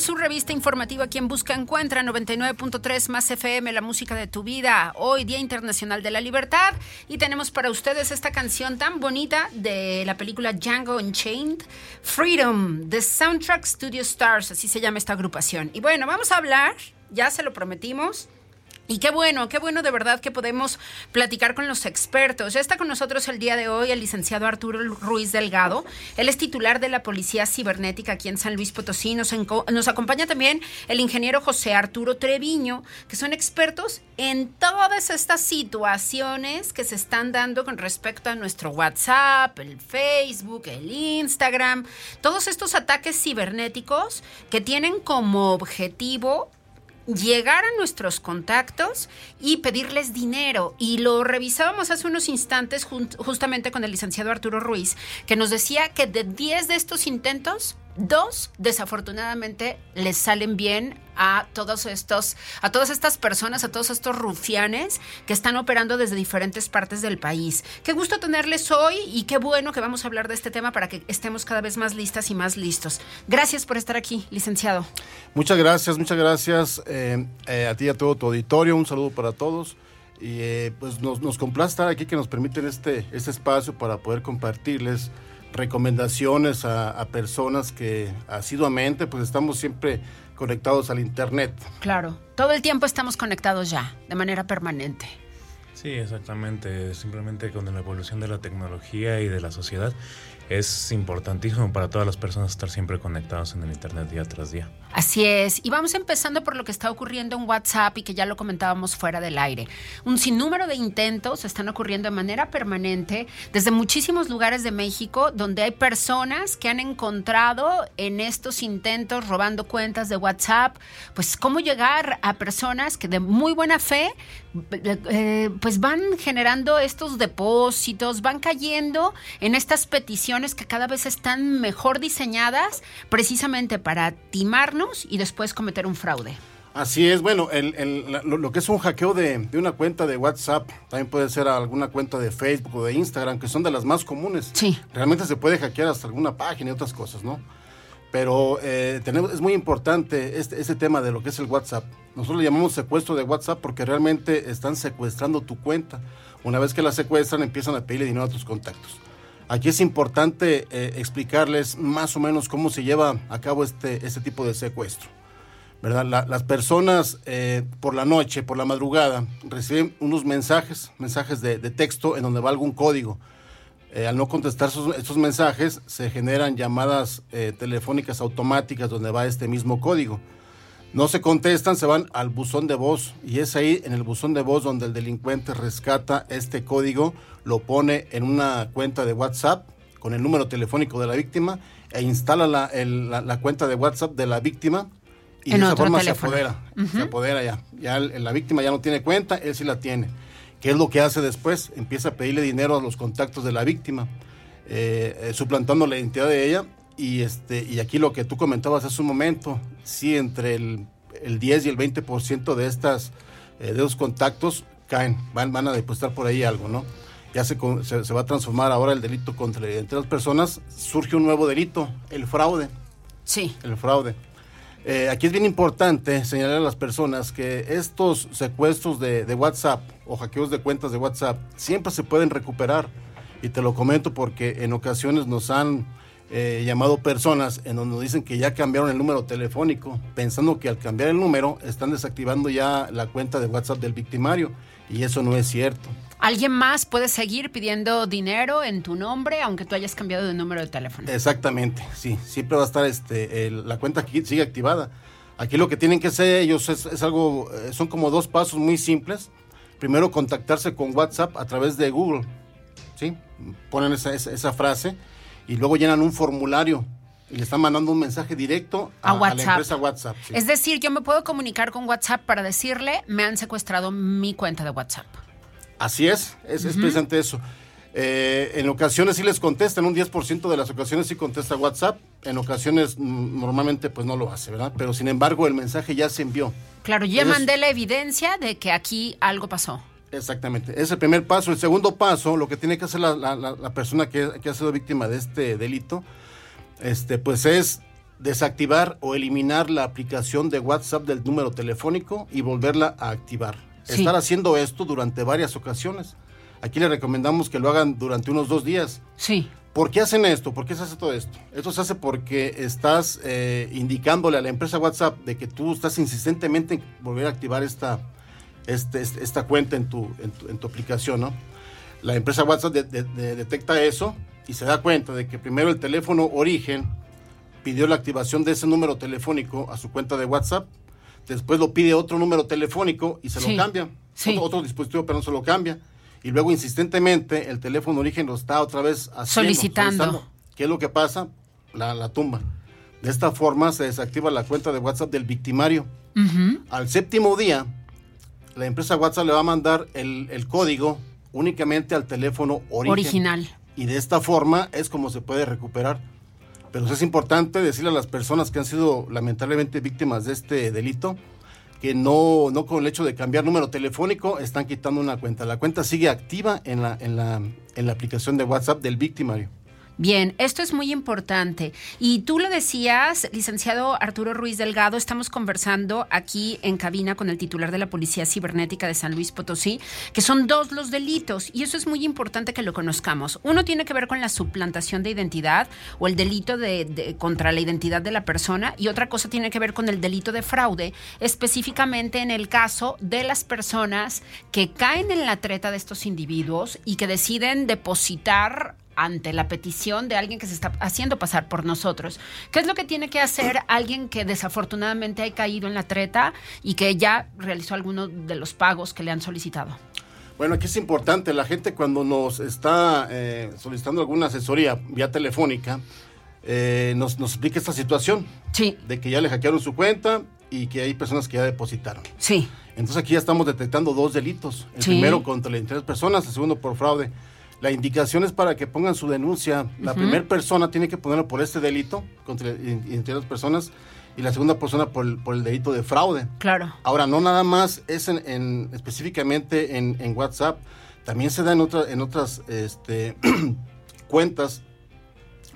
su revista informativa Quien Busca Encuentra 99.3 más FM, la música de tu vida. Hoy, Día Internacional de la Libertad. Y tenemos para ustedes esta canción tan bonita de la película Django Unchained, Freedom, The Soundtrack Studio Stars, así se llama esta agrupación. Y bueno, vamos a hablar, ya se lo prometimos y qué bueno, qué bueno de verdad que podemos platicar con los expertos. Ya está con nosotros el día de hoy el licenciado Arturo Ruiz Delgado. Él es titular de la Policía Cibernética aquí en San Luis Potosí. Nos, nos acompaña también el ingeniero José Arturo Treviño, que son expertos en todas estas situaciones que se están dando con respecto a nuestro WhatsApp, el Facebook, el Instagram, todos estos ataques cibernéticos que tienen como objetivo llegar a nuestros contactos y pedirles dinero. Y lo revisábamos hace unos instantes justamente con el licenciado Arturo Ruiz, que nos decía que de 10 de estos intentos, Dos, desafortunadamente, les salen bien a todos estos, a todas estas personas, a todos estos rufianes que están operando desde diferentes partes del país. Qué gusto tenerles hoy y qué bueno que vamos a hablar de este tema para que estemos cada vez más listas y más listos. Gracias por estar aquí, licenciado. Muchas gracias, muchas gracias eh, eh, a ti y a todo tu auditorio. Un saludo para todos. Y eh, pues nos, nos complace estar aquí que nos permiten este, este espacio para poder compartirles recomendaciones a, personas que asiduamente pues estamos siempre conectados al internet. Claro, todo el tiempo estamos conectados ya, de manera permanente. Sí, exactamente. Simplemente con la evolución de la tecnología y de la sociedad es importantísimo para todas las personas estar siempre conectados en el Internet día tras día. Así es. Y vamos empezando por lo que está ocurriendo en WhatsApp y que ya lo comentábamos fuera del aire. Un sinnúmero de intentos están ocurriendo de manera permanente desde muchísimos lugares de México donde hay personas que han encontrado en estos intentos robando cuentas de WhatsApp, pues cómo llegar a personas que de muy buena fe eh, pues van generando estos depósitos, van cayendo en estas peticiones que cada vez están mejor diseñadas precisamente para timarnos y después cometer un fraude. Así es, bueno, lo, que es un hackeo de, una cuenta de WhatsApp, también puede ser alguna cuenta de Facebook o de Instagram, que son de las más comunes. Sí. Realmente se puede hackear hasta alguna página y otras cosas, ¿no? Pero eh, tenemos, es muy importante este, este tema de lo que es el WhatsApp. Nosotros le llamamos secuestro de WhatsApp porque realmente están secuestrando tu cuenta. Una vez que la secuestran, empiezan a pedirle dinero a tus contactos. Aquí es importante eh, explicarles más o menos cómo se lleva a cabo este, este tipo de secuestro. ¿verdad? las personas eh, por la noche, por la madrugada, reciben unos mensajes, mensajes de, texto en donde va algún código eh, al no contestar estos mensajes, se generan llamadas telefónicas automáticas donde va este mismo código. No se contestan, se van al buzón de voz y es ahí en el buzón de voz donde el delincuente rescata este código, lo pone en una cuenta de WhatsApp con el número telefónico de la víctima e instala la, cuenta de WhatsApp de la víctima y de esa forma se apodera, se apodera ya. Ya la víctima ya no tiene cuenta, él sí la tiene. ¿Qué es lo que hace después? Empieza a pedirle dinero a los contactos de la víctima, eh, eh, suplantando la identidad de ella. Y, este, y aquí lo que tú comentabas hace un momento, sí, entre el, 10 y el 20% de, estas, eh, de esos contactos caen, van, van a depositar por ahí algo, ¿no? Ya se, se, va a transformar ahora el delito contra entre las personas, surge un nuevo delito, el fraude. Sí. El fraude. Eh, aquí es bien importante señalar a las personas que estos secuestros de, WhatsApp o hackeos de cuentas de WhatsApp siempre se pueden recuperar. Y te lo comento porque en ocasiones nos han eh, llamado personas en donde nos dicen que ya cambiaron el número telefónico, pensando que al cambiar el número están desactivando ya la cuenta de WhatsApp del victimario. Y eso no es cierto. ¿Alguien más puede seguir pidiendo dinero en tu nombre aunque tú hayas cambiado de número de teléfono? Exactamente, sí, siempre va a estar este, la cuenta aquí sigue activada. Aquí lo que tienen que hacer ellos es, algo, eh, son como dos pasos muy simples. Primero contactarse con WhatsApp a través de Google, ¿sí? Ponen esa, esa, frase y luego llenan un formulario y le están mandando un mensaje directo a, WhatsApp. la empresa WhatsApp. Es decir, yo me puedo comunicar con WhatsApp para decirle, me han secuestrado mi cuenta de WhatsApp. Así es, es, presente eso. Eh, en ocasiones sí les contesta, en un 10% de las ocasiones sí contesta WhatsApp, en ocasiones normalmente pues no lo hace, ¿verdad? Pero sin embargo el mensaje ya se envió. Claro, ya mandé la evidencia de que aquí algo pasó. Exactamente, es el primer paso. El segundo paso, lo que tiene que hacer la, persona que, ha sido víctima de este delito, este, pues es desactivar o eliminar la aplicación de WhatsApp del número telefónico y volverla a activar. Estar haciendo esto durante varias ocasiones. Aquí le recomendamos que lo hagan durante unos dos días. Sí. ¿Por qué hacen esto? ¿Por qué se hace todo esto? Esto se hace porque estás eh, indicándole a la empresa WhatsApp de que tú estás insistentemente en volver a activar esta, este, este esta cuenta en tu, en tu, aplicación, ¿no? La empresa WhatsApp detecta eso y se da cuenta de que primero el teléfono origen pidió la activación de ese número telefónico a su cuenta de WhatsApp, después lo pide otro número telefónico y se lo cambia. Otro, otro dispositivo, pero no se lo cambia y luego insistentemente el teléfono origen lo está otra vez solicitando. ¿Qué es lo que pasa? La, tumba. De esta forma se desactiva la cuenta de WhatsApp del victimario. Al séptimo día, la empresa WhatsApp le va a mandar el, código únicamente al teléfono original. Y de esta forma es como se puede recuperar. Pero es importante decirle a las personas que han sido lamentablemente víctimas de este delito que no, no con el hecho de cambiar número telefónico están quitando una cuenta. La cuenta sigue activa en la, en la, en la aplicación de WhatsApp del victimario. Bien, esto es muy importante. Y tú lo decías, licenciado Arturo Ruiz Delgado, estamos conversando aquí en cabina con el titular de la Policía Cibernética de San Luis Potosí, que son dos los delitos, y eso es muy importante que lo conozcamos. Uno tiene que ver con la suplantación de identidad o el delito de, contra la identidad de la persona, y otra cosa tiene que ver con el delito de fraude, específicamente en el caso de las personas que caen en la treta de estos individuos y que deciden depositar ante la petición de alguien que se está haciendo pasar por nosotros. ¿Qué es lo que tiene que hacer alguien que desafortunadamente ha caído en la treta y que ya realizó alguno de los pagos que le han solicitado? Bueno, aquí es importante, la gente cuando nos está eh, solicitando alguna asesoría vía telefónica, eh, nos, nos explica esta situación. Sí. De que ya le hackearon su cuenta y que hay personas que ya depositaron. Sí. Entonces aquí ya estamos detectando dos delitos. El primero contra la identidad de personas, el segundo por fraude. La indicación es para que pongan su denuncia. La primera persona tiene que ponerlo por este delito contra identidad de personas y la segunda persona por el, delito de fraude. Claro. Ahora, no nada más es en, específicamente en, WhatsApp, también se da en, en otras este, cuentas,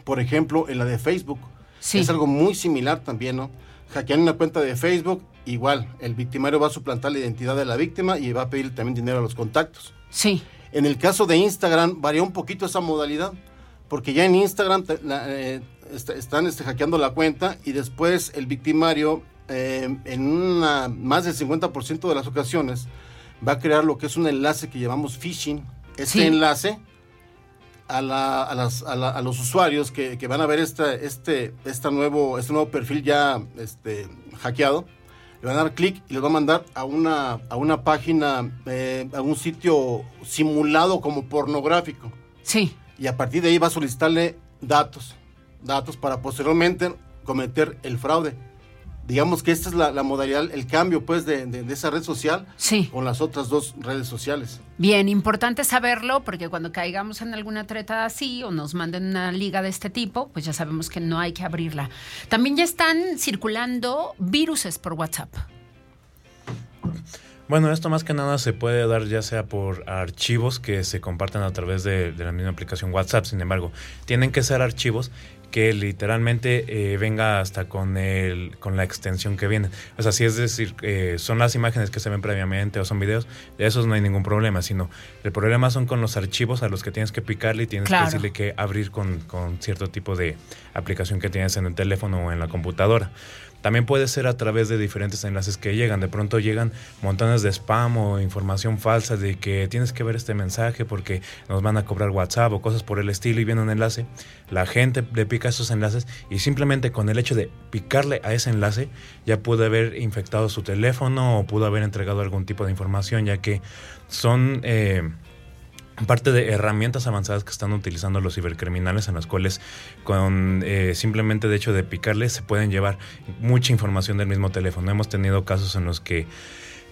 por ejemplo, en la de Facebook. Sí. Es algo muy similar también, ¿no? Hackean una cuenta de Facebook, igual, el victimario va a suplantar la identidad de la víctima y va a pedir también dinero a los contactos. Sí. En el caso de Instagram varía un poquito esa modalidad, porque ya en Instagram eh, están este, hackeando la cuenta y después el victimario eh, en una, más del 50% de las ocasiones va a crear lo que es un enlace que llamamos phishing. Este enlace a, los usuarios que, van a ver este, este, este, nuevo, este nuevo perfil ya este, hackeado le van a dar clic y les va a mandar a una, a una página, eh, a un sitio simulado como pornográfico. Sí. Y a partir de ahí va a solicitarle datos, datos para posteriormente cometer el fraude. Digamos que esta es la, modalidad, el cambio pues de, esa red social con las otras dos redes sociales. Bien, importante saberlo porque cuando caigamos en alguna treta así o nos manden una liga de este tipo, pues ya sabemos que no hay que abrirla. También ya están circulando viruses por WhatsApp. Bueno, esto más que nada se puede dar ya sea por archivos que se comparten a través de, de, la misma aplicación WhatsApp. Sin embargo, tienen que ser archivos que literalmente eh, venga hasta con el con la extensión que viene. O sea, si es decir, eh, son las imágenes que se ven previamente o son videos, de esos no hay ningún problema, sino el problema son con los archivos a los que tienes que picarle y tienes que decirle que abrir con, con cierto tipo de aplicación que tienes en el teléfono o en la computadora. También puede ser a través de diferentes enlaces que llegan. De pronto llegan montones de spam o información falsa de que tienes que ver este mensaje porque nos van a cobrar WhatsApp o cosas por el estilo y viene un enlace. La gente le pica esos enlaces y simplemente con el hecho de picarle a ese enlace ya puede haber infectado su teléfono o pudo haber entregado algún tipo de información ya que son... Eh, parte de herramientas avanzadas que están utilizando los cibercriminales en las cuales con eh, simplemente de hecho de picarles se pueden llevar mucha información del mismo teléfono. Hemos tenido casos en los que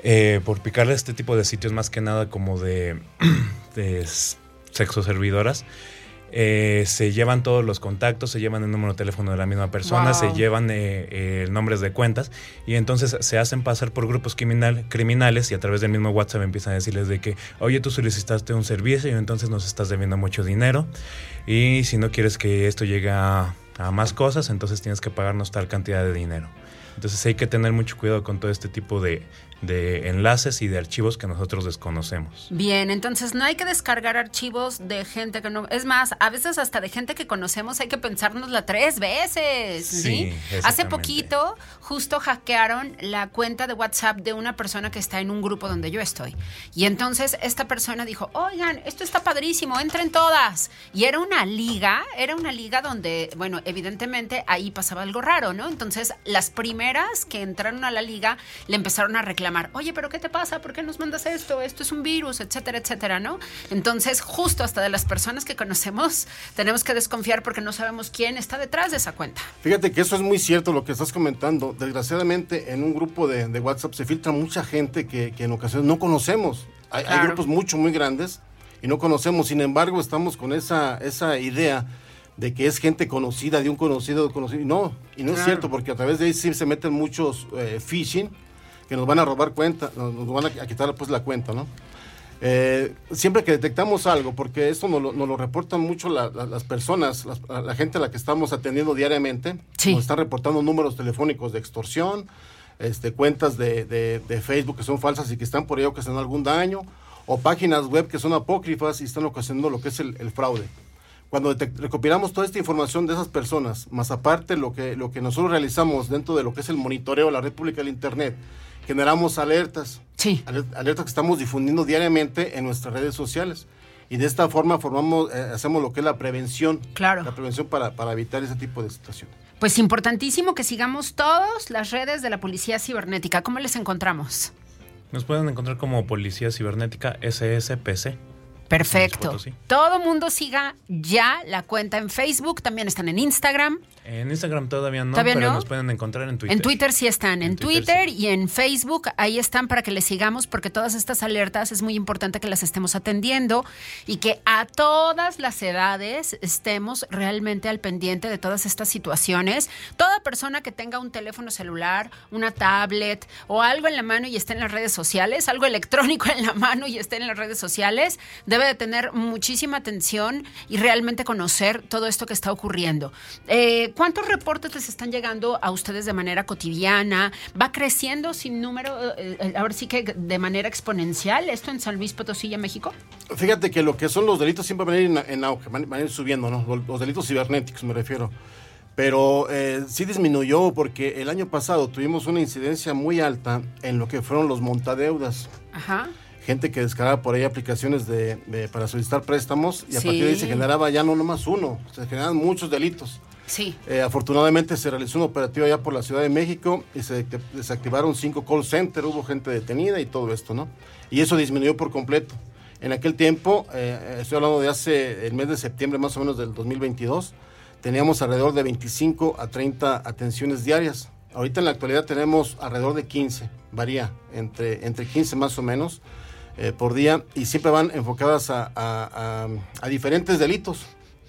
eh, por picarle este tipo de sitios más que nada como de, de sexo servidoras, eh, se llevan todos los contactos, se llevan el número de teléfono de la misma persona, se llevan eh, eh, nombres de cuentas y entonces se hacen pasar por grupos criminal, criminales y a través del mismo WhatsApp empiezan a decirles de que, oye, tú solicitaste un servicio y entonces nos estás debiendo mucho dinero y si no quieres que esto llegue a a más cosas, entonces tienes que pagarnos tal cantidad de dinero. Entonces hay que tener mucho cuidado con todo este tipo de, de enlaces y de archivos que nosotros desconocemos. Bien, entonces no hay que descargar archivos de gente que no... Es más, a veces hasta de gente que conocemos hay que pensárnosla tres veces. ¿sí? Hace poquito justo hackearon la cuenta de WhatsApp de una persona que está en un grupo donde yo estoy. Y entonces esta persona dijo, oigan, esto está padrísimo, entren todas. Y era una liga, era una liga donde, bueno, evidentemente ahí pasaba algo raro, ¿no? Entonces las primeras que entraron a la liga le empezaron a reclamar oye, pero ¿qué te pasa? ¿Por qué nos mandas esto? Esto es un virus, etcétera, etcétera, ¿no? Entonces, justo hasta de las personas que conocemos, tenemos que desconfiar porque no sabemos quién está detrás de esa cuenta. Fíjate que eso es muy cierto lo que estás comentando. Desgraciadamente, en un grupo de, WhatsApp se filtra mucha gente que, en ocasiones no conocemos. Hay, grupos mucho, muy grandes y no conocemos. Sin embargo, estamos con esa, esa idea de que es gente conocida, de un conocido, de conocido. Y no, y no es cierto, porque a través de ahí sí se meten muchos eh, phishing que nos van a robar cuenta, nos van a quitar pues la cuenta, ¿no? Eh, siempre que detectamos algo, porque esto nos lo, reportan mucho las personas, la gente a la que estamos atendiendo diariamente, nos están reportando números telefónicos de extorsión, este, cuentas de, Facebook que son falsas y que están por ahí ocasionando algún daño, o páginas web que son apócrifas y están ocasionando lo que es el, fraude. Cuando recopilamos toda esta información de esas personas, más aparte lo que, lo que nosotros realizamos dentro de lo que es el monitoreo de la red pública del Internet, generamos alertas. Sí. Alertas que estamos difundiendo diariamente en nuestras redes sociales. Y de esta forma formamos, eh, hacemos lo que es la prevención. Claro. La prevención para, para evitar ese tipo de situaciones. Pues importantísimo que sigamos todos las redes de la Policía Cibernética. ¿Cómo les encontramos? Nos pueden encontrar como Policía Cibernética SSPC. Perfecto. Todo mundo siga ya la cuenta en Facebook, también están en Instagram. En Instagram todavía no, pero nos pueden encontrar en Twitter. En Twitter sí están, en, Twitter, y en Facebook, ahí están para que les sigamos porque todas estas alertas es muy importante que las estemos atendiendo y que a todas las edades estemos realmente al pendiente de todas estas situaciones. Toda persona que tenga un teléfono celular, una tablet o algo en la mano y esté en las redes sociales, algo electrónico en la mano y esté en las redes sociales, debe de tener muchísima atención y realmente conocer todo esto que está ocurriendo. Eh, ¿Cuántos reportes les están llegando a ustedes de manera cotidiana? ¿Va creciendo sin número, eh, eh, ahora sí que de manera exponencial esto en San Luis Potosí, México? Fíjate que lo que son los delitos siempre van a ir en, auge, van, a ir subiendo, ¿no? Los, delitos cibernéticos me refiero. Pero eh, sí disminuyó porque el año pasado tuvimos una incidencia muy alta en lo que fueron los montadeudas. Ajá gente que descargaba por ahí aplicaciones de, para solicitar préstamos y a partir de ahí se generaba ya no nomás uno, se generaban muchos delitos. Sí. Eh, afortunadamente se realizó un operativo allá por la Ciudad de México y se desactivaron cinco call centers, hubo gente detenida y todo esto, ¿no? Y eso disminuyó por completo. En aquel tiempo, eh, estoy hablando de hace el mes de septiembre más o menos del 2022, teníamos alrededor de 25 a 30 atenciones diarias. Ahorita en la actualidad tenemos alrededor de 15, varía, entre, entre 15 más o menos eh, por día y siempre van enfocadas a, a diferentes delitos.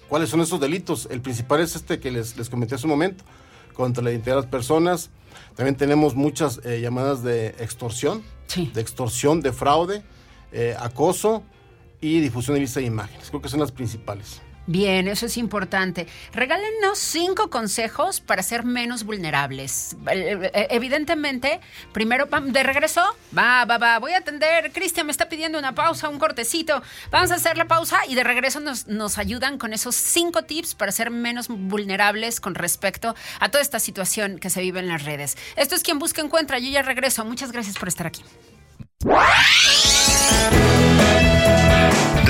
¿Cuáles son esos delitos? El principal es este que les, les comenté hace un momento, contra la identidad de las personas. También tenemos muchas eh, llamadas de extorsión, de extorsión, de fraude, eh, acoso y difusión de vista de imágenes. Creo que son las principales. Bien, eso es importante. Regálenos cinco consejos para ser menos vulnerables. Eh, eh, evidentemente, primero, de regreso, va, va, va, voy a atender. Cristian me está pidiendo una pausa, un cortecito. Vamos a hacer la pausa y de regreso nos, nos ayudan con esos cinco tips para ser menos vulnerables con respecto a toda esta situación que se vive en las redes. Esto es quien busca encuentra. Yo ya regreso. Muchas gracias por estar aquí.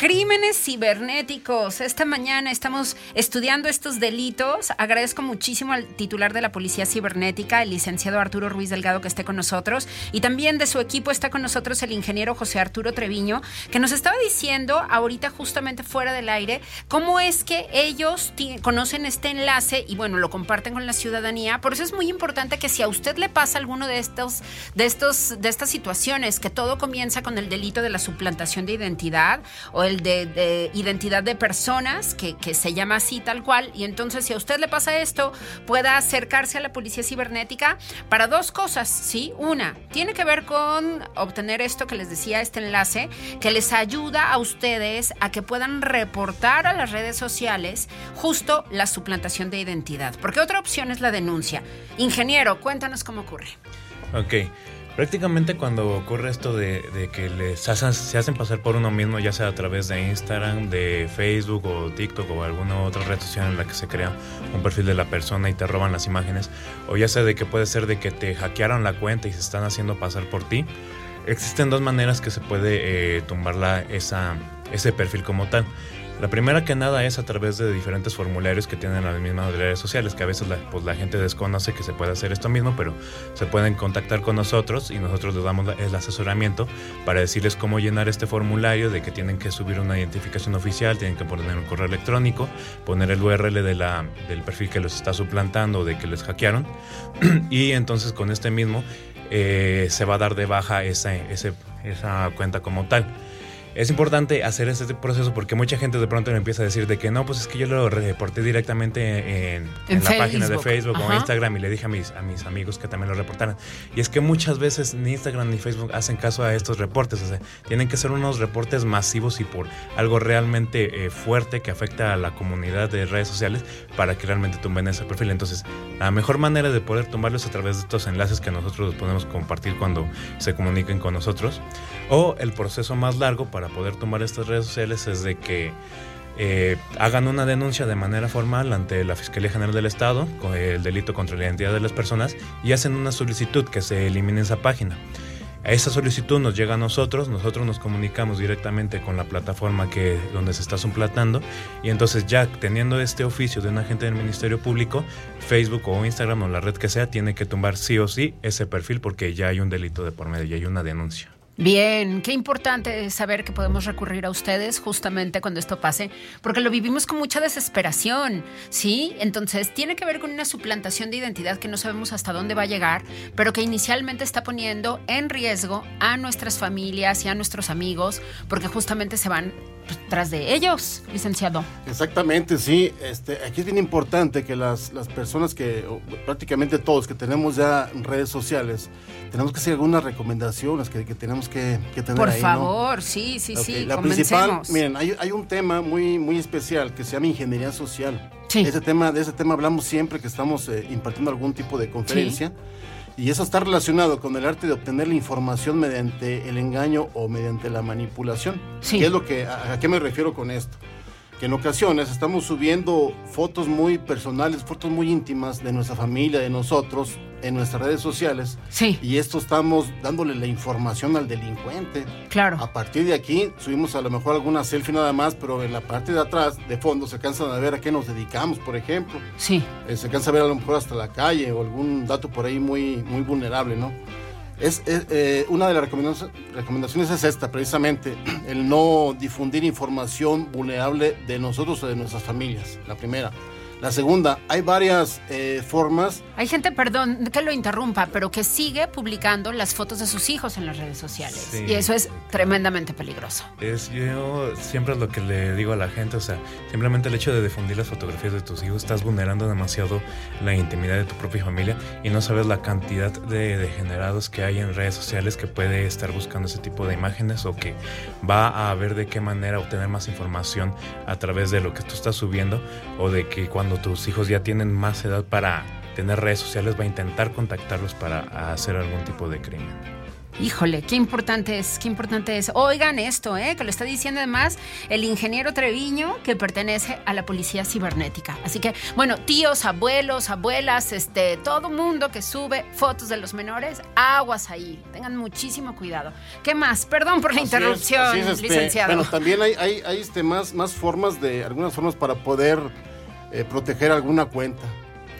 Crímenes cibernéticos. Esta mañana estamos estudiando estos delitos. Agradezco muchísimo al titular de la Policía Cibernética, el licenciado Arturo Ruiz Delgado, que esté con nosotros. Y también de su equipo está con nosotros el ingeniero José Arturo Treviño, que nos estaba diciendo ahorita justamente fuera del aire cómo es que ellos conocen este enlace y bueno, lo comparten con la ciudadanía. Por eso es muy importante que si a usted le pasa alguno de estos, de estos, de estas situaciones, que todo comienza con el delito de la suplantación de identidad o de, identidad de personas, que, que, se llama así tal cual. Y entonces, si a usted le pasa esto, pueda acercarse a la policía cibernética para dos cosas, ¿sí? Una, tiene que ver con obtener esto que les decía, este enlace, que les ayuda a ustedes a que puedan reportar a las redes sociales justo la suplantación de identidad. Porque otra opción es la denuncia. Ingeniero, cuéntanos cómo ocurre. Ok. Prácticamente cuando ocurre esto de, que les hacen, se hacen pasar por uno mismo, ya sea a través de Instagram, de Facebook o TikTok o alguna otra red social en la que se crea un perfil de la persona y te roban las imágenes, o ya sea de que puede ser de que te hackearon la cuenta y se están haciendo pasar por ti, existen dos maneras que se puede eh, tumbar ese perfil como tal. La primera que nada es a través de diferentes formularios que tienen las mismas redes sociales, que a veces la, pues, gente desconoce que se puede hacer esto mismo, pero se pueden contactar con nosotros y nosotros les damos el asesoramiento para decirles cómo llenar este formulario, de que tienen que subir una identificación oficial, tienen que poner un correo electrónico, poner el URL de la, del perfil que los está suplantando o de que les hackearon y entonces con este mismo eh, se va a dar de baja esa, esa cuenta como tal. Es importante hacer este proceso porque mucha gente de pronto me empieza a decir de que no, pues es que yo lo reporté directamente en, la página de Facebook o Instagram y le dije a mis, a mis amigos que también lo reportaran. Y es que muchas veces ni Instagram ni Facebook hacen caso a estos reportes. O sea, tienen que ser unos reportes masivos y por algo realmente eh, fuerte que afecta a la comunidad de redes sociales para que realmente tumben ese perfil. Entonces, la mejor manera de poder tumbarlos es a través de estos enlaces que nosotros podemos compartir cuando se comuniquen con nosotros. O el proceso más largo para poder tomar estas redes sociales es de que eh, hagan una denuncia de manera formal ante la Fiscalía General del Estado con el delito contra la identidad de las personas y hacen una solicitud que se elimine esa página. Esa solicitud nos llega a nosotros, nosotros nos comunicamos directamente con la plataforma que, donde se está suplantando y entonces ya teniendo este oficio de un agente del Ministerio Público, Facebook o Instagram o la red que sea, tiene que tumbar sí o sí ese perfil porque ya hay un delito de por medio, ya hay una denuncia. Bien, qué importante saber que podemos recurrir a ustedes justamente cuando esto pase, porque lo vivimos con mucha desesperación, ¿sí? Entonces, tiene que ver con una suplantación de identidad que no sabemos hasta dónde va a llegar, pero que inicialmente está poniendo en riesgo a nuestras familias y a nuestros amigos, porque justamente se van tras de ellos, licenciado. Exactamente, sí. Este, aquí es bien importante que las, las personas que, prácticamente todos que tenemos ya redes sociales, tenemos que hacer algunas recomendaciones que, que tenemos que, que tener Por ahí, favor, sí, sí, sí. La principal, miren, hay, hay, un tema muy, muy especial que se llama ingeniería social. Sí. Ese tema, de ese tema hablamos siempre que estamos eh, impartiendo algún tipo de conferencia. Sí. Y eso está relacionado con el arte de obtener la información mediante el engaño o mediante la manipulación. Sí. ¿Qué es lo que, a, a qué me refiero con esto? que en ocasiones estamos subiendo fotos muy personales, fotos muy íntimas de nuestra familia, de nosotros, en nuestras redes sociales. Sí. Y esto estamos dándole la información al delincuente. Claro. A partir de aquí subimos a lo mejor alguna selfie nada más, pero en la parte de atrás, de fondo, se cansan a ver a qué nos dedicamos, por ejemplo. Sí. Eh, se cansa a ver a lo mejor hasta la calle o algún dato por ahí muy, muy vulnerable, ¿no? Es, es eh, una de las recomendaciones, recomendaciones es esta, precisamente, el no difundir información vulnerable de nosotros o de nuestras familias, la primera. La segunda, hay varias eh, formas. Hay gente, perdón, que lo interrumpa, pero que sigue publicando las fotos de sus hijos en las redes sociales. Sí. Y eso es tremendamente peligroso. Es, yo siempre es lo que le digo a la gente, o sea, simplemente el hecho de difundir las fotografías de tus hijos, estás vulnerando demasiado la intimidad de tu propia familia y no sabes la cantidad de degenerados que hay en redes sociales que puede estar buscando ese tipo de imágenes o que va a ver de qué manera obtener más información a través de lo que tú estás subiendo o de que cuando cuando tus hijos ya tienen más edad para tener redes sociales, va a intentar contactarlos para hacer algún tipo de crimen. Híjole, qué importante es, qué importante es. Oigan esto, ¿eh? que lo está diciendo además el ingeniero Treviño, que pertenece a la policía cibernética. Así que, bueno, tíos, abuelos, abuelas, este, todo mundo que sube fotos de los menores, aguas ahí. Tengan muchísimo cuidado. ¿Qué más? Perdón por la Así interrupción, es, es, este, licenciado. Bueno, también hay, hay, hay este, más, más formas de, algunas formas para poder eh, proteger alguna cuenta.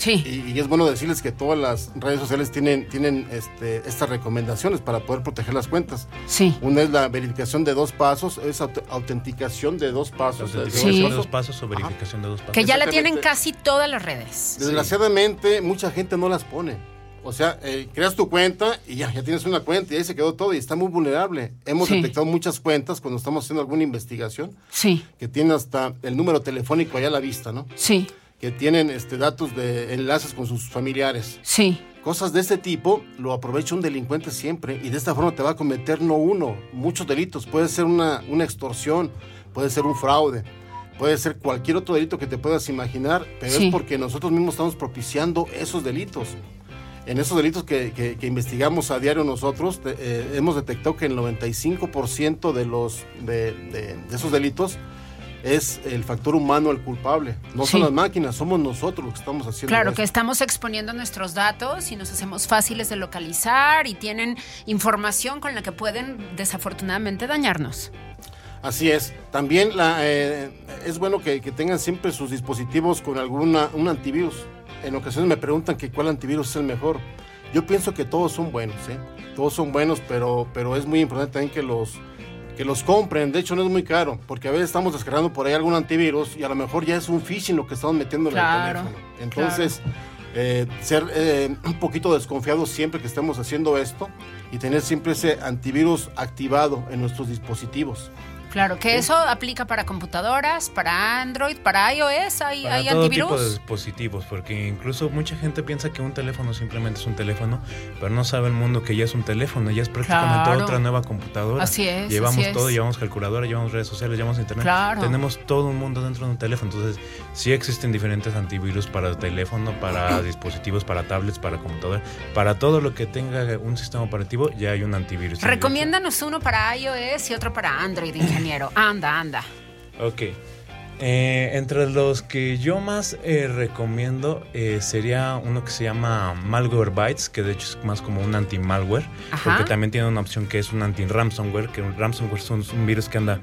Sí. Y, y, es bueno decirles que todas las redes sociales tienen, tienen este, estas recomendaciones para poder proteger las cuentas. Sí. Una es la verificación de dos pasos, es aut autenticación de dos pasos. Autenticación sí. de dos pasos o verificación Ajá. de dos pasos. Que ya la tienen casi todas las redes. Desgraciadamente, sí. mucha gente no las pone. O sea, eh, creas tu cuenta y ya, ya tienes una cuenta y ahí se quedó todo y está muy vulnerable. Hemos Sí. detectado muchas cuentas cuando estamos haciendo alguna investigación Sí, que tienen hasta el número telefónico allá a la vista, ¿no? sí, Que tienen este, datos de enlaces con sus familiares. sí. Cosas de este tipo lo aprovecha un delincuente siempre y de esta forma te va a cometer no uno, muchos delitos. Puede ser una, una extorsión, puede ser un fraude, puede ser cualquier otro delito que te puedas imaginar, pero Sí. es porque nosotros mismos estamos propiciando esos delitos. En esos delitos que, que- que investigamos a diario nosotros, te- eh, hemos detectado que el 95% de, los, de, de- de esos delitos es el factor humano el culpable. No Sí. son las máquinas, somos nosotros los que estamos haciendo Claro, esto. que estamos exponiendo nuestros datos y nos hacemos fáciles de localizar y tienen información con la que pueden desafortunadamente dañarnos. Así es. También la, eh, es bueno que, que tengan siempre sus dispositivos con alguna un antivirus. En ocasiones me preguntan que cuál antivirus es el mejor. Yo pienso que todos son buenos, ¿eh? Todos son buenos, pero, pero es muy importante también que los, que los compren. De hecho, no es muy caro, porque a veces estamos descargando por ahí algún antivirus y a lo mejor ya es un phishing lo que estamos metiendo en Claro, el teléfono. Entonces, eh, ser eh, un poquito desconfiados siempre que estemos haciendo esto y tener siempre ese antivirus activado en nuestros dispositivos. Claro, que eso aplica para computadoras, para Android, para iOS, hay, Para hay todo antivirus. tipo de dispositivos, porque incluso mucha gente piensa que un teléfono simplemente es un teléfono, pero no sabe el mundo que ya es un teléfono, ya es prácticamente Claro. otra nueva computadora. Así es, Llevamos así es. todo, llevamos calculadora, llevamos redes sociales, llevamos internet. Claro. Tenemos todo un mundo dentro de un teléfono. Entonces, sí existen diferentes antivirus para teléfono, para dispositivos, para tablets, para computadora, para todo lo que tenga un sistema operativo, ya hay un antivirus. Recomiéndanos uno para iOS y otro para Android, ingeniero. Anda, anda. Ok. Eh, entre los que yo más eh, recomiendo eh, sería uno que se llama Malwarebytes, que de hecho es más como un anti-malware, porque también tiene una opción que es un anti-ransomware, que un ransomware es un, un virus que anda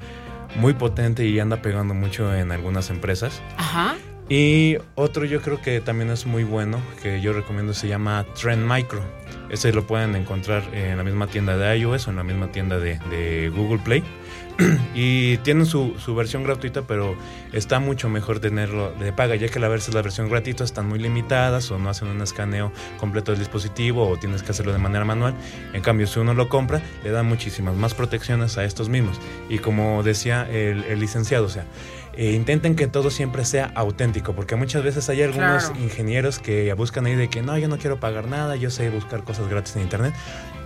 muy potente y anda pegando mucho en algunas empresas. Ajá. Y otro yo creo que también es muy bueno, que yo recomiendo, se llama Trend Micro. Ese lo pueden encontrar en la misma tienda de iOS o en la misma tienda de, de Google Play. Y tienen su, su versión gratuita, pero está mucho mejor tenerlo de paga, ya que a veces la versión gratuita están muy limitadas o no hacen un escaneo completo del dispositivo o tienes que hacerlo de manera manual. En cambio, si uno lo compra, le da muchísimas más protecciones a estos mismos. Y como decía el, el licenciado, o sea, eh, intenten que todo siempre sea auténtico, porque muchas veces hay algunos Claro. ingenieros que buscan ahí de que no, yo no quiero pagar nada, yo sé buscar cosas gratis en internet,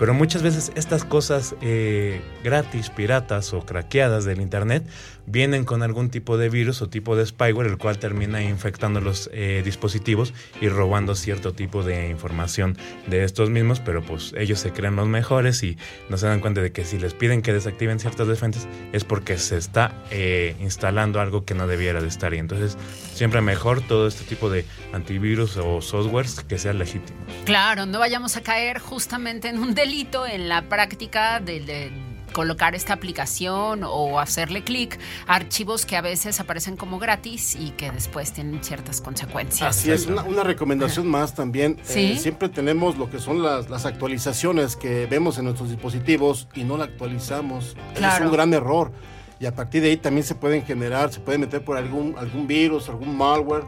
pero muchas veces estas cosas eh, gratis, piratas o craqueadas del internet vienen con algún tipo de virus o tipo de spyware, el cual termina infectando los eh, dispositivos y robando cierto tipo de información de estos mismos, pero pues ellos se creen los mejores y no se dan cuenta de que si les piden que desactiven ciertas defensas es porque se está eh, instalando algo que no debiera de estar. Y entonces siempre mejor todo este tipo de antivirus o softwares que sean legítimos. Claro, no vayamos a caer justamente en un delito en la práctica de, de colocar esta aplicación o hacerle clic a archivos que a veces aparecen como gratis y que después tienen ciertas consecuencias. Así es, una, una recomendación más también. Sí. eh, siempre tenemos lo que son las, las actualizaciones que vemos en nuestros dispositivos y no la actualizamos. Claro. Es un gran error. Y a partir de ahí también se pueden generar, se puede meter por algún, algún virus, algún malware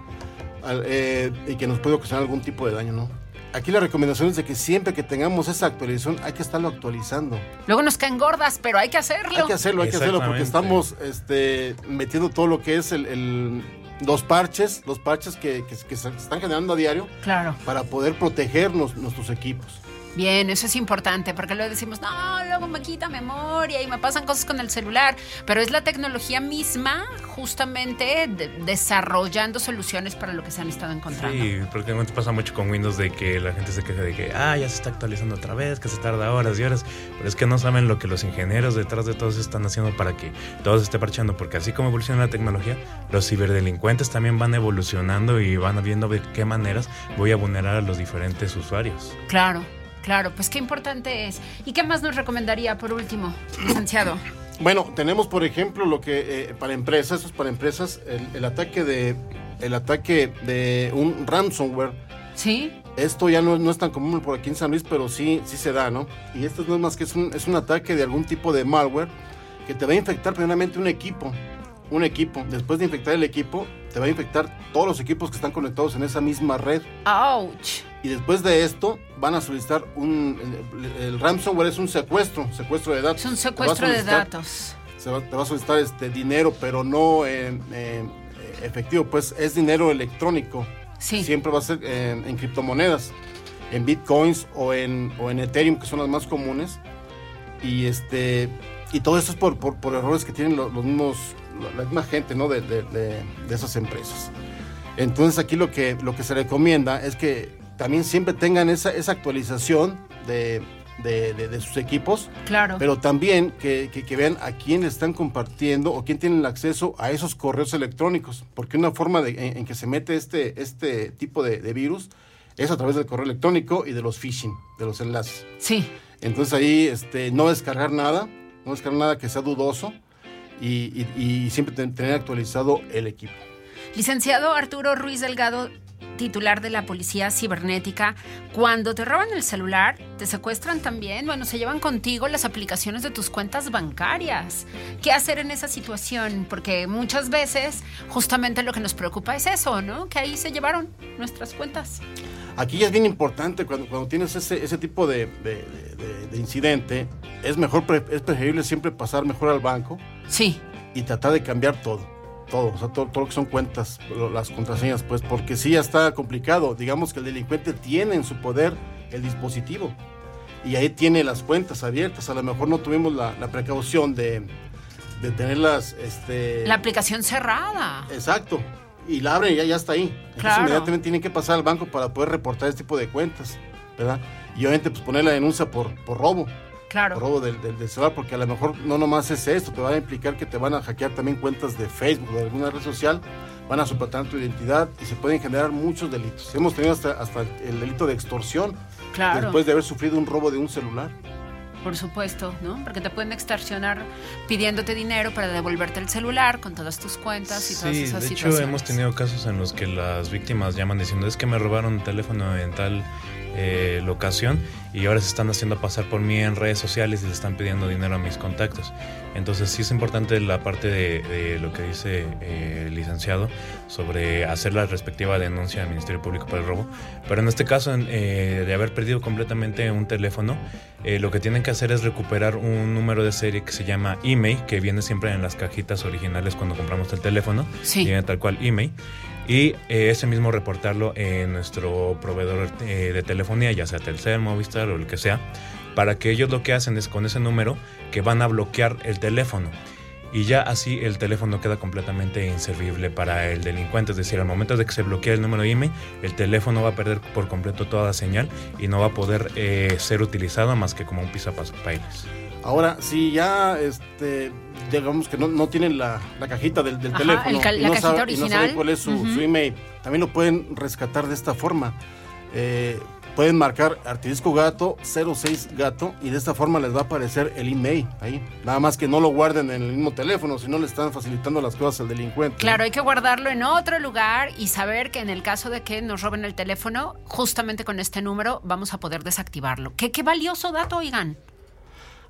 al- eh, y que nos puede ocasionar algún tipo de daño, ¿no? Aquí la recomendación es de que siempre que tengamos esa actualización hay que estarlo actualizando. Luego nos caen gordas, pero hay que hacerlo. Hay que hacerlo, hay que hacerlo porque estamos este, metiendo todo lo que es el, el- los parches, los parches que, que- que se están generando a diario Claro. para poder protegernos nuestros equipos. Bien, eso es importante porque luego decimos, no, luego me quita memoria y me pasan cosas con el celular, pero es la tecnología misma justamente de- desarrollando soluciones para lo que se han estado encontrando. Sí, porque pasa mucho con Windows de que la gente se queja de que, ah, ya se está actualizando otra vez, que se tarda horas y horas, pero es que no saben lo que los ingenieros detrás de todo eso están haciendo para que todo se esté parchando, porque así como evoluciona la tecnología, los ciberdelincuentes también van evolucionando y van viendo de qué maneras voy a vulnerar a los diferentes usuarios. Claro, claro, pues qué importante es. ¿Y qué más nos recomendaría por último, licenciado? Bueno, tenemos por ejemplo lo que eh, para empresas, eso es para empresas, el, el ataque de el ataque de un ransomware. ¿Sí? Esto ya no, no es tan común por aquí en San Luis, pero sí, sí se da, ¿no? Y esto no es más que es un, es un ataque de algún tipo de malware que te va a infectar primeramente un equipo. Un equipo. Después de infectar el equipo, te va a infectar todos los equipos que están conectados en esa misma red. ¡Auch! Y después de esto, van a solicitar un. El, el ransomware es un secuestro, secuestro de datos. Es un secuestro de datos. se va- te va a solicitar este dinero, pero no eh, efectivo, pues es dinero electrónico. Sí. Siempre va a ser en, en criptomonedas, en bitcoins o en, o en Ethereum, que son las más comunes. Y este y todo esto es por, por, por errores que tienen los, los mismos, la misma gente ¿no? de, de, de- de esas empresas. Entonces aquí lo que, lo que se recomienda es que también siempre tengan esa, esa actualización de, de- de- de sus equipos Claro. pero también que, que- que vean a quién le están compartiendo o quién tiene el acceso a esos correos electrónicos. Porque una forma de- en, en que se mete este, este tipo de, de virus es a través del correo electrónico y de los phishing, de los enlaces. sí. Entonces ahí este, no descargar nada, no descargar nada que sea dudoso y, siempre ten- tener actualizado el equipo. Licenciado Arturo Ruiz Delgado, titular de la Policía Cibernética, cuando te roban el celular, te secuestran también, bueno, se llevan contigo las aplicaciones de tus cuentas bancarias. ¿Qué hacer en esa situación? Porque muchas veces justamente lo que nos preocupa es eso, ¿no? Que ahí se llevaron nuestras cuentas. Aquí ya es bien importante cuando, cuando tienes ese, ese tipo de, de- de- de incidente, es mejor, es preferible siempre pasar mejor al banco Sí, y tratar de cambiar todo. Todo, o sea, todo, todo lo que son cuentas, las contraseñas, pues, porque sí ya está complicado. Digamos que el delincuente tiene en su poder el dispositivo y ahí tiene las cuentas abiertas. A lo mejor no tuvimos la, la precaución de, de tenerlas, este... la aplicación cerrada. Exacto. Y la abren y ya, ya está ahí. Entonces Claro. inmediatamente tienen que pasar al banco para poder reportar este tipo de cuentas, ¿verdad? Y obviamente pues poner la denuncia por, por robo Claro. robo del, del- del celular, porque a lo mejor no nomás es esto, te va a implicar que te van a hackear también cuentas de Facebook o de alguna red social, van a suplantar tu identidad y se pueden generar muchos delitos. Hemos tenido hasta, hasta el delito de extorsión Claro. después de haber sufrido un robo de un celular. Por supuesto, ¿no? Porque te pueden extorsionar pidiéndote dinero para devolverte el celular con todas tus cuentas y todas Sí, esas de hecho hemos tenido casos en los que las víctimas llaman diciendo es que me robaron un teléfono en tal eh, locación y ahora se están haciendo pasar por mí en redes sociales y le están pidiendo dinero a mis contactos. Entonces sí es importante la parte de, de lo que dice eh, el licenciado sobre hacer la respectiva denuncia al Ministerio Público por el robo. Pero en este caso eh, de haber perdido completamente un teléfono, eh, lo que tienen que hacer es recuperar un número de serie que se llama email, que viene siempre en las cajitas originales cuando compramos el teléfono. Sí. Viene tal cual email. Y eh, ese mismo reportarlo en nuestro proveedor eh, de telefonía, ya sea Telcel, Movistar o el que sea, para que ellos lo que hacen es con ese número que van a bloquear el teléfono. Y ya así el teléfono queda completamente inservible para el delincuente. Es decir, al momento de que se bloquea el número de email, el teléfono va a perder por completo toda la señal y no va a poder eh, ser utilizado más que como un pisapapeles. Ahora, si ya, este, digamos que no, no tienen la, la cajita del, del Ajá, teléfono el ca- y la no cajita saben- y no saben original. cuál es su email, también lo pueden rescatar de esta forma. Eh, pueden marcar Artidisco Gato 06 Gato y de esta forma les va a aparecer el email ahí. Nada más que no lo guarden en el mismo teléfono, si no le están facilitando las cosas al delincuente. Claro, hay que guardarlo en otro lugar y saber que en el caso de que nos roben el teléfono, justamente con este número vamos a poder desactivarlo. ¿Qué, qué valioso dato, oigan?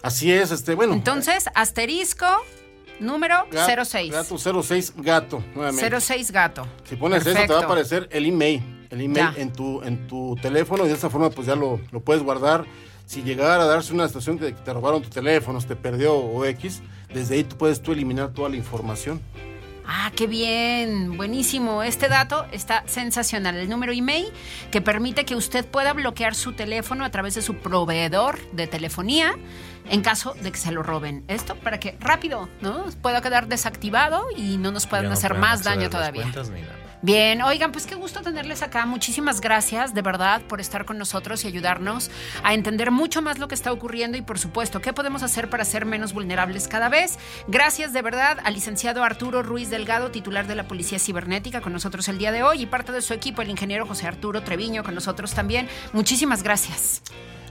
Así es, este, bueno. Entonces, asterisco, número Gato- 06. Gato 06 Gato, nuevamente. 06 gato. Si pones eso, te va a aparecer el email, el email Ya. en tu, en tu teléfono y de esta forma pues ya lo, lo puedes guardar. Si llegara a darse una situación que te robaron tu teléfono, se te perdió o X, desde ahí tú puedes tú eliminar toda la información. Ah, qué bien, buenísimo. Este dato está sensacional. El número email que permite que usted pueda bloquear su teléfono a través de su proveedor de telefonía en caso de que se lo roben. Esto para que rápido, ¿no? Pueda quedar desactivado y no nos puedan no hacer más daño todavía. cuentas ni nada. Bien, oigan, pues qué gusto tenerles acá. Muchísimas gracias, de verdad, por estar con nosotros y ayudarnos a entender mucho más lo que está ocurriendo y, por supuesto, qué podemos hacer para ser menos vulnerables cada vez. Gracias, de verdad, al licenciado Arturo Ruiz Delgado, titular de la Policía Cibernética, con nosotros el día de hoy y parte de su equipo, el ingeniero José Arturo Treviño, con nosotros también. Muchísimas gracias.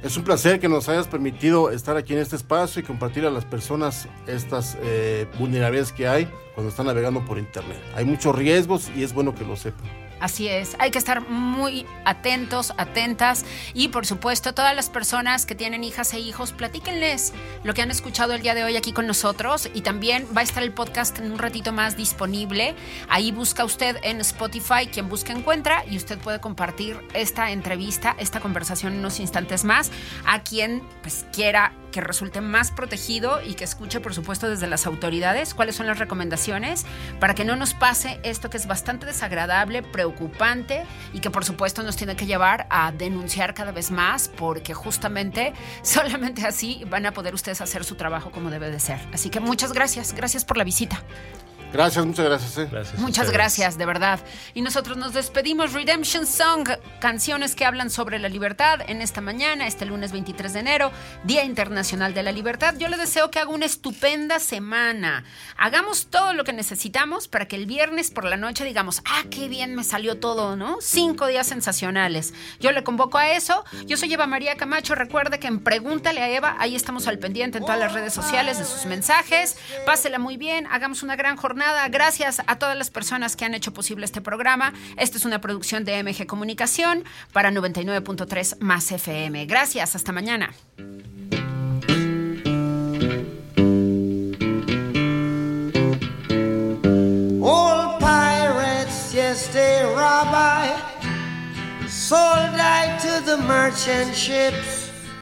Es un placer que nos hayas permitido estar aquí en este espacio y compartir a las personas estas eh, vulnerabilidades que hay cuando están navegando por internet. Hay muchos riesgos y es bueno que lo sepan. Así es, hay que estar muy atentos, atentas y por supuesto todas las personas que tienen hijas e hijos, platíquenles lo que han escuchado el día de hoy aquí con nosotros y también va a estar el podcast en un ratito más disponible. Ahí busca usted en Spotify, quien busca encuentra y usted puede compartir esta entrevista, esta conversación en unos instantes más a quien pues quiera que resulte más protegido y que escuche, por supuesto, desde las autoridades cuáles son las recomendaciones para que no nos pase esto que es bastante desagradable, preocupante y que, por supuesto, nos tiene que llevar a denunciar cada vez más porque justamente solamente así van a poder ustedes hacer su trabajo como debe de ser. Así que muchas gracias, gracias por la visita. Gracias, muchas gracias. Eh. Gracias. Muchas gracias, de verdad. Y nosotros nos despedimos. Redemption Song, canciones que hablan sobre la libertad en esta mañana, este lunes 23 de enero, Día Internacional de la Libertad. Yo le deseo que haga una estupenda semana. Hagamos todo lo que necesitamos para que el viernes por la noche digamos, ah, qué bien me salió todo, ¿no? Cinco días sensacionales. Yo le convoco a eso. Yo soy Eva María Camacho. Recuerde que en Pregúntale a Eva, ahí estamos al pendiente en todas las redes sociales de sus mensajes. Pásela muy bien, hagamos una gran gracias a todas las personas que han hecho posible este programa. Esta es una producción de MG Comunicación para 99.3 más FM. Gracias, hasta mañana. Old pirates, yes, they rabbi, sold I to the merchant ships.